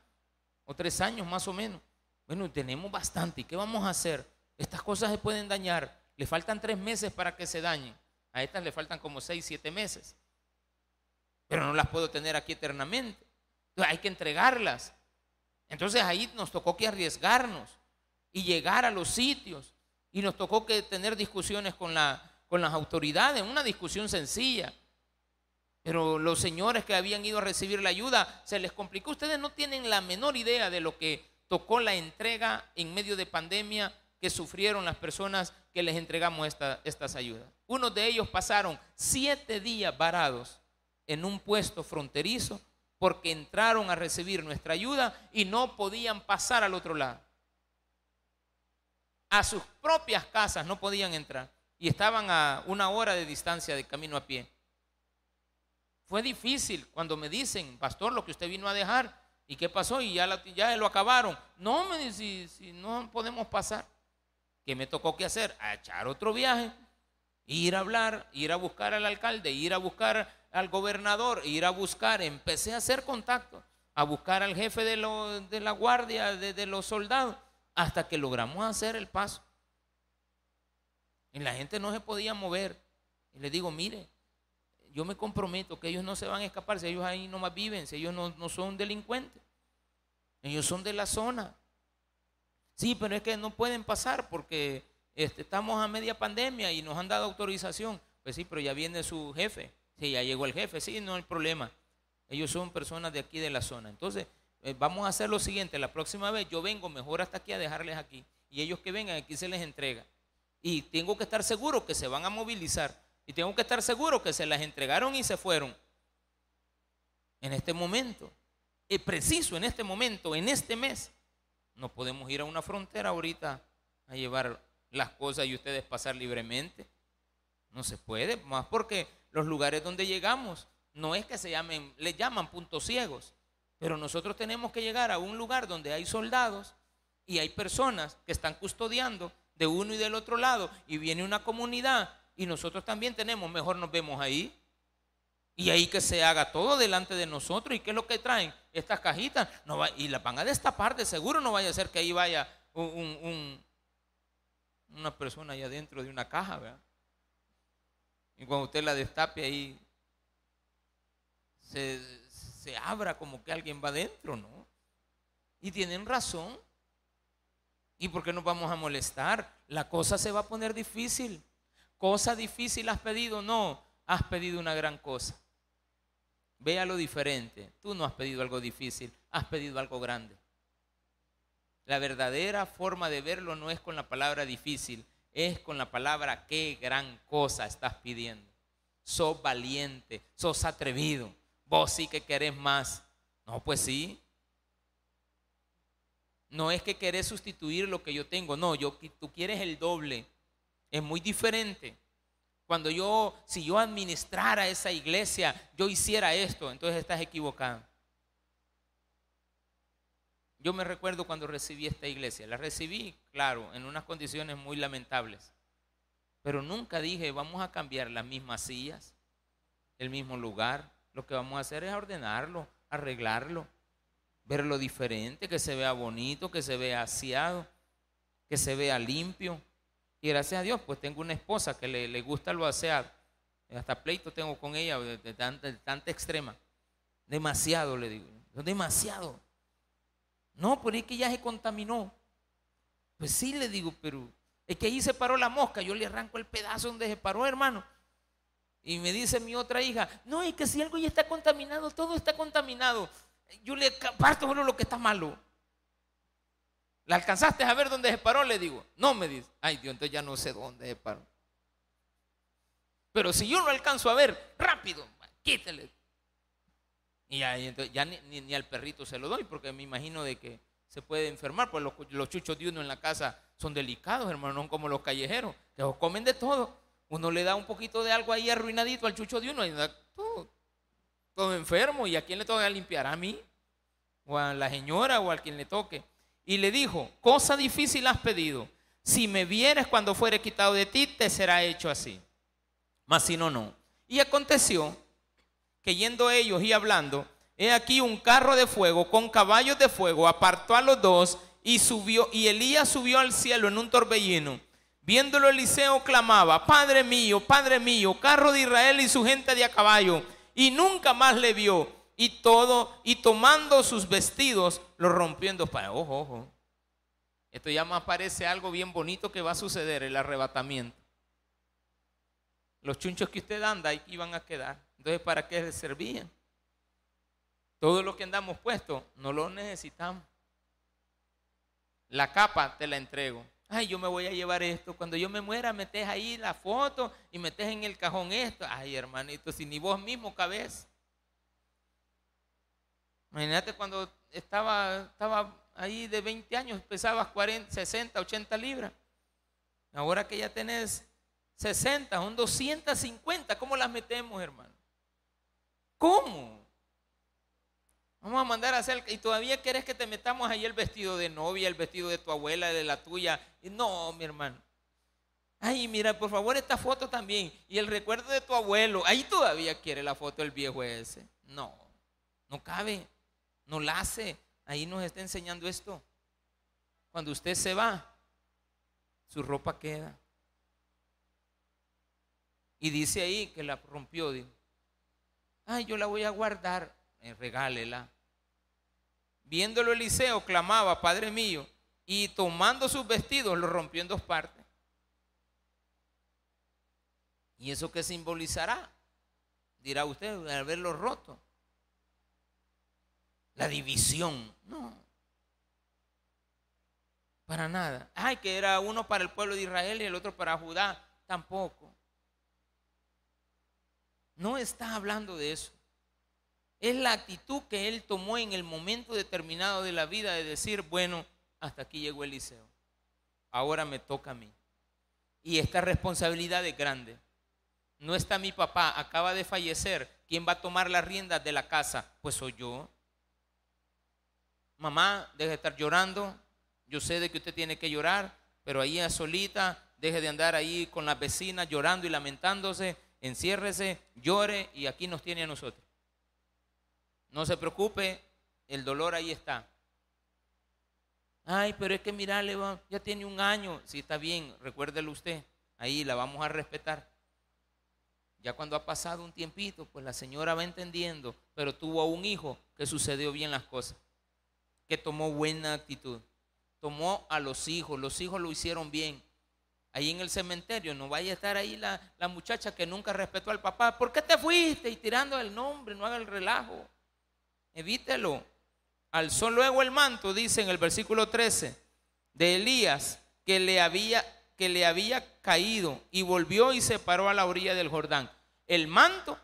o tres años más o menos. Bueno, tenemos bastante. ¿Y qué vamos a hacer? Estas cosas se pueden dañar. Le faltan tres meses para que se dañen. A estas le faltan como seis, siete meses. Pero no las puedo tener aquí eternamente. hay que entregarlas. Entonces ahí nos tocó que arriesgarnos y llegar a los sitios. Y nos tocó que tener discusiones con, la, con las autoridades, una discusión sencilla. Pero los señores que habían ido a recibir la ayuda se les complicó. Ustedes no tienen la menor idea de lo que tocó la entrega en medio de pandemia que sufrieron las personas que les entregamos estas ayudas. Unos de ellos pasaron siete días varados en un puesto fronterizo porque entraron a recibir nuestra ayuda y no podían pasar al otro lado. A sus propias casas no podían entrar y estaban a una hora de distancia de camino a pie. Fue difícil cuando me dicen, pastor, lo que usted vino a dejar, ¿y qué pasó? Y ya, lo acabaron. No, me dice, si, no podemos pasar. ¿Qué me tocó que hacer? A echar otro viaje, ir a hablar, ir a buscar al alcalde, ir a buscar al gobernador, ir a buscar, empecé a hacer contacto, a buscar al jefe de, la guardia, de, los soldados, hasta que logramos hacer el paso. Y la gente no se podía mover. Y le digo, mire, yo me comprometo que ellos no se van a escapar, si ellos ahí no más viven, si ellos no, no son delincuentes. Ellos son de la zona. Sí, pero es que no pueden pasar porque este, estamos a media pandemia y nos han dado autorización. Pues sí, pero ya viene su jefe. Sí, ya llegó el jefe, sí, no hay problema. Ellos son personas de aquí de la zona. Entonces, eh, vamos a hacer lo siguiente, la próxima vez yo vengo mejor hasta aquí a dejarles aquí. Y ellos que vengan aquí se les entrega. Y tengo que estar seguro que se van a movilizar. Y tengo que estar seguro que se las entregaron y se fueron. En este momento, es preciso en este momento, en este mes, no podemos ir a una frontera ahorita a llevar las cosas y ustedes pasar libremente. No se puede, más porque los lugares donde llegamos no es que se llamen, le llaman puntos ciegos, pero nosotros tenemos que llegar a un lugar donde hay soldados y hay personas que están custodiando de uno y del otro lado y viene una comunidad y nosotros también tenemos, mejor nos vemos ahí. Y ahí que se haga todo delante de nosotros. ¿Y qué es lo que traen? Estas cajitas. No va, y las van a destapar, de seguro no vaya a ser que ahí vaya un, una persona allá dentro de una caja, ¿verdad? Y cuando usted la destape ahí, se, abra como que alguien va adentro, ¿no? Y tienen razón. ¿Y por qué nos vamos a molestar? La cosa se va a poner difícil. Cosa difícil has pedido, no, has pedido una gran cosa. Vea lo diferente. Tú no has pedido algo difícil, has pedido algo grande. La verdadera forma de verlo no es con la palabra difícil, es con la palabra qué gran cosa estás pidiendo. Sos valiente, sos atrevido. Vos sí que querés más. No, pues sí. No es que querés sustituir lo que yo tengo. No, yo, tú quieres el doble. Es muy diferente. Cuando yo, si yo administrara esa iglesia, yo hiciera esto, entonces estás equivocado. Yo me recuerdo cuando recibí esta iglesia. La recibí, claro, en unas condiciones muy lamentables. Pero nunca dije, vamos a cambiar las mismas sillas, el mismo lugar. Lo que vamos a hacer es ordenarlo, arreglarlo, verlo diferente, que se vea bonito, que se vea aseado, que se vea limpio. Y gracias a Dios, pues tengo una esposa que le, gusta lo aseado. Hasta pleito tengo con ella de, tanta, extrema. Demasiado, le digo. Demasiado. No, por ahí que ya se contaminó. Pues sí, le digo, pero es que ahí se paró la mosca. Yo le arranco el pedazo donde se paró, hermano. Y me dice mi otra hija, no, es que si algo ya está contaminado, todo está contaminado. Yo le parto solo lo que está malo. ¿La alcanzaste a ver dónde se paró? Le digo, no me dice. Ay Dios, entonces ya no sé dónde se paró. Pero si yo lo alcanzo a ver, rápido, quítale. Y ahí, entonces, ya ni, al perrito se lo doy porque me imagino de que se puede enfermar, pues los, chuchos de uno en la casa son delicados, hermano, no como los callejeros, que comen de todo. Uno le da un poquito de algo ahí arruinadito al chucho de uno y da todo, todo enfermo. ¿Y a quién le toca limpiar? ¿A mí? ¿O a la señora o a quien le toque? Y le dijo, cosa difícil has pedido. Si me vieres cuando fuere quitado de ti, te será hecho así. Mas si no, no. Y aconteció que yendo ellos y hablando, he aquí un carro de fuego con caballos de fuego apartó a los dos y subió, y Elías subió al cielo en un torbellino. Viéndolo Eliseo clamaba, Padre mío, Padre mío, carro de Israel y su gente de a caballo. Y nunca más le vio. y todo, y tomando sus vestidos, los rompió en dos partes. Ojo, ojo. Esto ya más parece algo bien bonito que va a suceder, el arrebatamiento. Los chunchos que usted anda ahí iban a quedar. Entonces, ¿para qué servían? Todo lo que andamos puesto, no lo necesitamos. La capa te la entrego. Ay, yo me voy a llevar esto. Cuando yo me muera, metes ahí la foto y metes en el cajón esto. Ay, hermanito, si ni vos mismo cabés. Imagínate cuando estaba, estaba ahí de 20 años, pesabas 40, 60, 80 libras. Ahora que ya tenés 60, son 250. ¿Cómo las metemos, hermano? ¿Cómo? Vamos a mandar a hacer, y todavía quieres que te metamos ahí el vestido de novia, el vestido de tu abuela, de la tuya. No, mi hermano. Ay, mira, por favor, esta foto también. Y el recuerdo de tu abuelo. Ahí todavía quiere la foto del viejo ese. No, no cabe. No la hace. Ahí nos está enseñando esto. Cuando usted se va, su ropa queda. Y dice ahí que la rompió, dijo, ay, yo la voy a guardar, eh, regálela. Viéndolo Eliseo, clamaba, Padre mío, y tomando sus vestidos, lo rompió en dos partes. ¿Y eso qué simbolizará? Dirá usted, al haberlo roto. La división. No. Para nada. Ay, que era uno para el pueblo de Israel y el otro para Judá. Tampoco. No está hablando de eso. Es la actitud que él tomó en el momento determinado de la vida de decir, bueno, hasta aquí llegó Eliseo. Ahora me toca a mí. Y esta responsabilidad es grande. No está mi papá, acaba de fallecer. ¿Quién va a tomar las riendas de la casa? Pues soy yo. Mamá, deje de estar llorando. Yo sé de que usted tiene que llorar, pero ahí solita, deje de andar ahí con las vecinas llorando y lamentándose enciérrese, llore y aquí nos tiene a nosotros. No se preocupe, el dolor ahí está. Ay, pero es que mirale, ya tiene un año. Si está bien, recuérdelo usted. Ahí la vamos a respetar. Ya cuando ha pasado un tiempito, pues la señora va entendiendo, pero tuvo un hijo que sucedió bien las cosas, que tomó buena actitud. Tomó a los hijos, los hijos lo hicieron bien ahí en el cementerio, no vaya a estar ahí la, muchacha que nunca respetó al papá. ¿Por qué te fuiste? Y tirando el nombre, no haga el relajo. Evítelo. Alzó luego el manto, dice en el versículo 13, de Elías, que le había, que le había caído y volvió y se paró a la orilla del Jordán. El manto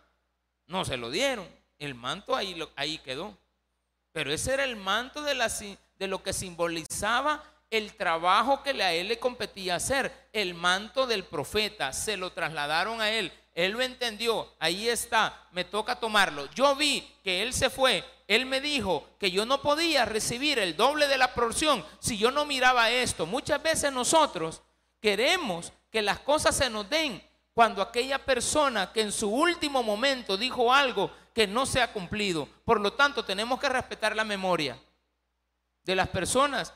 no se lo dieron, el manto ahí, ahí quedó. Pero ese era el manto de, la, de lo que simbolizaba el trabajo que a él le competía hacer, el manto del profeta, se lo trasladaron a él. Él lo entendió, ahí está, me toca tomarlo. Yo vi que él se fue, él me dijo que yo no podía recibir el doble de la porción si yo no miraba esto. Muchas veces nosotros queremos que las cosas se nos den cuando aquella persona que en su último momento dijo algo que no se ha cumplido. Por lo tanto, tenemos que respetar la memoria de las personas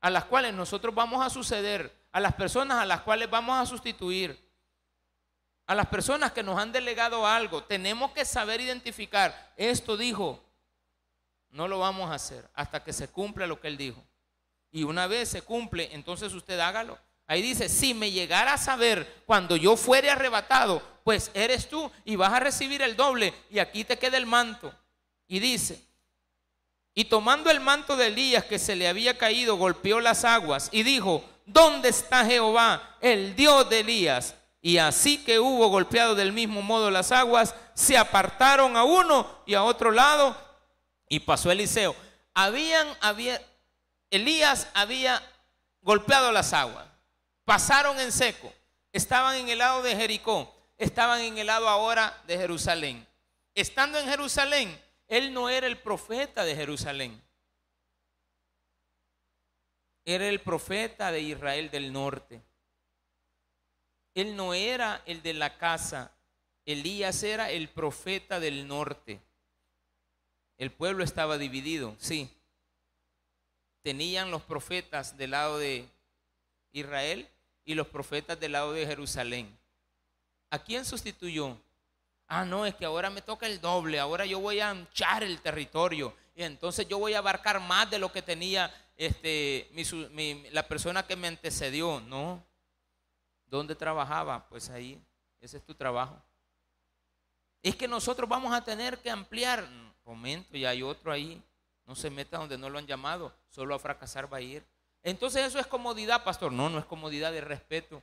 a las cuales nosotros vamos a suceder, a las personas a las cuales vamos a sustituir, a las personas que nos han delegado algo, tenemos que saber identificar, esto dijo, no lo vamos a hacer hasta que se cumpla lo que él dijo. Y una vez se cumple, entonces usted hágalo. Ahí dice, si me llegara a saber cuando yo fuere arrebatado, pues eres tú y vas a recibir el doble y aquí te queda el manto. Y dice, y tomando el manto de Elías que se le había caído, golpeó las aguas y dijo, ¿dónde está Jehová, el Dios de Elías? Y así que hubo golpeado del mismo modo las aguas, se apartaron a uno y a otro lado y pasó Eliseo. Habían, había, Elías había golpeado las aguas, pasaron en seco, estaban en el lado de Jericó, estaban en el lado ahora de Jerusalén. Estando en Jerusalén, él no era el profeta de Jerusalén. Era el profeta de Israel del norte. Él no era el de la casa. Elías era el profeta del norte. El pueblo estaba dividido, sí. Tenían los profetas del lado de Israel y los profetas del lado de Jerusalén. ¿A quién sustituyó? Ah, no, es que ahora me toca el doble, ahora yo voy a anchar el territorio y entonces yo voy a abarcar más de lo que tenía este, la persona que me antecedió. No. ¿Dónde trabajaba? Pues ahí, ese es tu trabajo. Es que nosotros vamos a tener que ampliar. Momento, y hay otro ahí. No se meta donde no lo han llamado, solo a fracasar va a ir. Entonces eso es comodidad, pastor. No, no es comodidad de respeto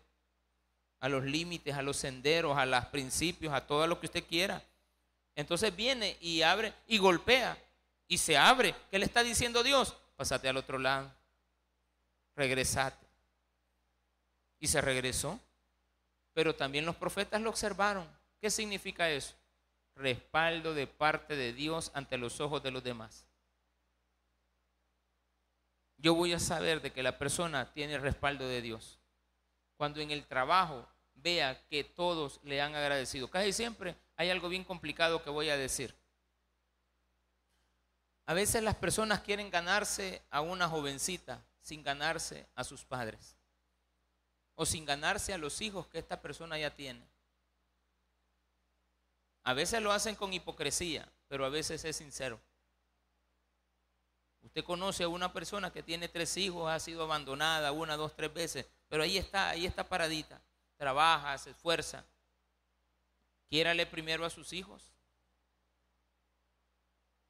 a los límites, a los senderos, a los principios, a todo lo que usted quiera. Entonces viene y abre y golpea y se abre. ¿Qué le está diciendo Dios? Pásate al otro lado. Regresate. Y se regresó. Pero también los profetas lo observaron. ¿Qué significa eso? Respaldo de parte de Dios ante los ojos de los demás. Yo voy a saber de que la persona tiene respaldo de Dios. Cuando en el trabajo vea que todos le han agradecido. Casi siempre hay algo bien complicado que voy a decir. A veces las personas quieren ganarse a una jovencita sin ganarse a sus padres o sin ganarse a los hijos que esta persona ya tiene. A veces lo hacen con hipocresía, pero a veces es sincero. Usted conoce a una persona que tiene tres hijos, ha sido abandonada una, dos, tres veces, pero ahí está, ahí está paradita trabaja, se esfuerza, quiérale primero a sus hijos.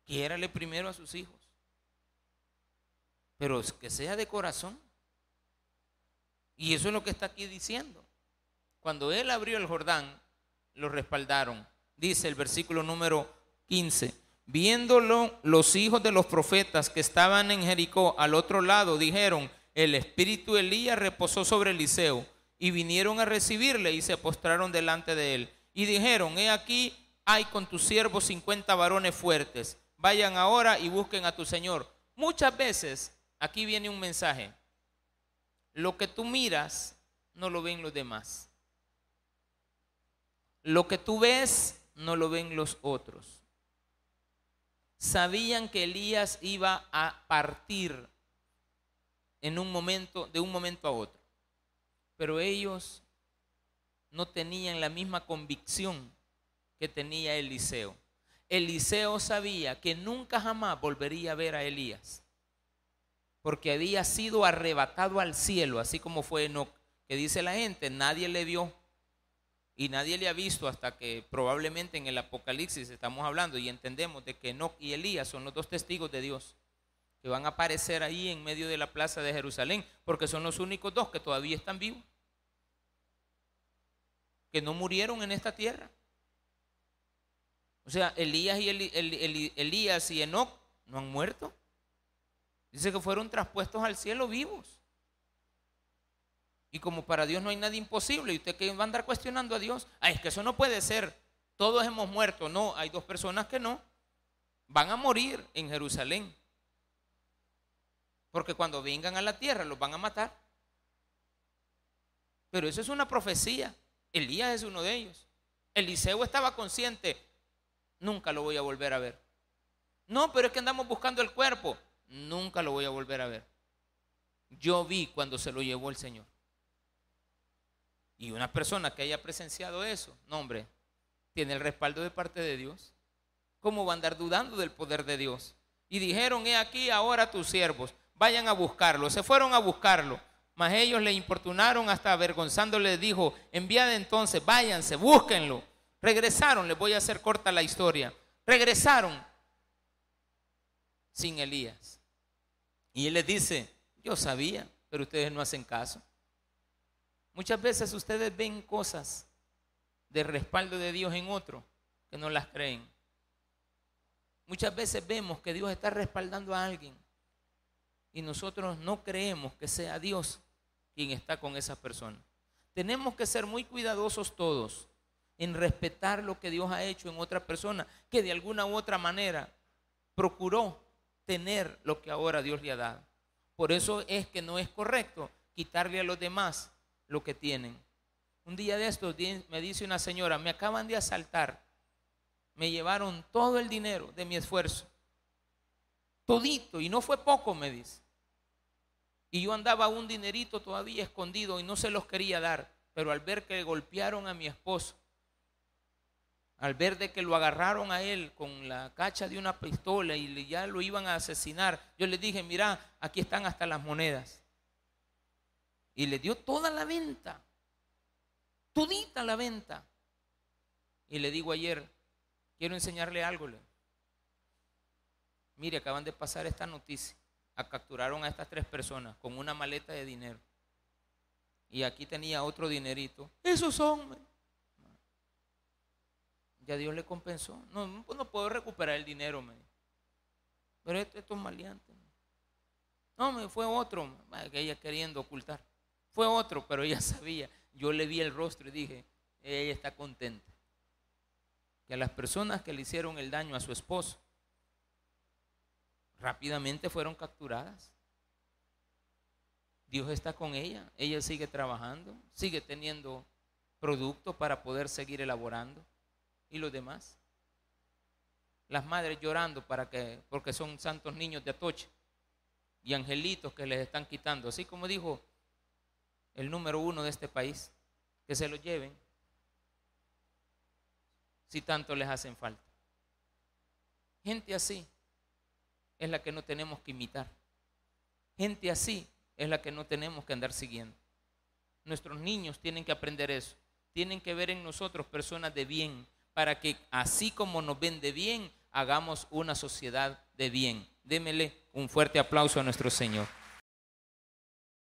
Quiérale primero a sus hijos. Pero que sea de corazón. Y eso es lo que está aquí diciendo. Cuando él abrió el Jordán, lo respaldaron. Dice el versículo número 15. Viéndolo los hijos de los profetas que estaban en Jericó al otro lado, dijeron, el espíritu de Elías reposó sobre Eliseo y vinieron a recibirle y se postraron delante de él. Y dijeron, he aquí, hay con tus siervos cincuenta varones fuertes. Vayan ahora y busquen a tu Señor. Muchas veces, aquí viene un mensaje. Lo que tú miras, no lo ven los demás. Lo que tú ves, no lo ven los otros. Sabían que Elías iba a partir en un momento, de un momento a otro pero ellos no tenían la misma convicción que tenía Eliseo. Eliseo sabía que nunca jamás volvería a ver a Elías, porque había sido arrebatado al cielo, así como fue Enoch, que dice la gente, nadie le vio y nadie le ha visto hasta que probablemente en el Apocalipsis estamos hablando y entendemos de que Enoch y Elías son los dos testigos de Dios que van a aparecer ahí en medio de la plaza de Jerusalén, porque son los únicos dos que todavía están vivos, que no murieron en esta tierra. O sea, Elías y, Elías y Enoch no han muerto. Dice que fueron traspuestos al cielo vivos. Y como para Dios no hay nada imposible, y usted que va a andar cuestionando a Dios, es que eso no puede ser. Todos hemos muerto. No, hay dos personas que no. Van a morir en Jerusalén. Porque cuando vengan a la tierra los van a matar. Pero eso es una profecía. Elías es uno de ellos. Eliseo estaba consciente, nunca lo voy a volver a ver. No, pero es que andamos buscando el cuerpo, nunca lo voy a volver a ver. Yo vi cuando se lo llevó el Señor. Y una persona que haya presenciado eso, no hombre, tiene el respaldo de parte de Dios. ¿Cómo va a andar dudando del poder de Dios? Y dijeron, he aquí ahora tus siervos vayan a buscarlo. Se fueron a buscarlo. Mas ellos le importunaron hasta avergonzándole, dijo, enviad entonces, váyanse, búsquenlo. Regresaron, les voy a hacer corta la historia. Regresaron sin Elías. Y él les dice, yo sabía, pero ustedes no hacen caso. Muchas veces ustedes ven cosas de respaldo de Dios en otro que no las creen. Muchas veces vemos que Dios está respaldando a alguien y nosotros no creemos que sea Dios quien está con esa persona. Tenemos que ser muy cuidadosos todos en respetar lo que Dios ha hecho en otra persona que de alguna u otra manera procuró tener lo que ahora Dios le ha dado. Por eso es que no es correcto quitarle a los demás lo que tienen. Un día de estos me dice una señora, me acaban de asaltar, me llevaron todo el dinero de mi esfuerzo, todito, y no fue poco, me dice. Y yo andaba un dinerito todavía escondido y no se los quería dar. Pero al ver que golpearon a mi esposo, al ver de que lo agarraron a él con la cacha de una pistola y ya lo iban a asesinar, yo le dije, mira, aquí están hasta las monedas. Y le dio toda la venta, todita la venta. Y le digo ayer, quiero enseñarle algo. Mire, acaban de pasar esta noticia. Capturaron a estas tres personas con una maleta de dinero. Y aquí tenía otro dinerito. Esos son. Ya Dios le compensó. No, no puedo recuperar el dinero, me Pero esto, es maleante. No, me fue otro, ella queriendo ocultar. Fue otro, pero ella sabía. Yo le vi el rostro y dije, ella está contenta. Que a las personas que le hicieron el daño a su esposo, rápidamente fueron capturadas. Dios está con ella, ella sigue trabajando, sigue teniendo producto para poder seguir elaborando y los demás. Las madres llorando para que, porque son santos niños de Atoche y angelitos que les están quitando, así como dijo el número uno de este país, que se lo lleven si tanto les hacen falta. Gente así es la que no tenemos que imitar. Gente así es la que no tenemos que andar siguiendo. Nuestros niños tienen que aprender eso. Tienen que ver en nosotros personas de bien, para que así como nos ven de bien, hagamos una sociedad de bien. Démele un fuerte aplauso a nuestro Señor.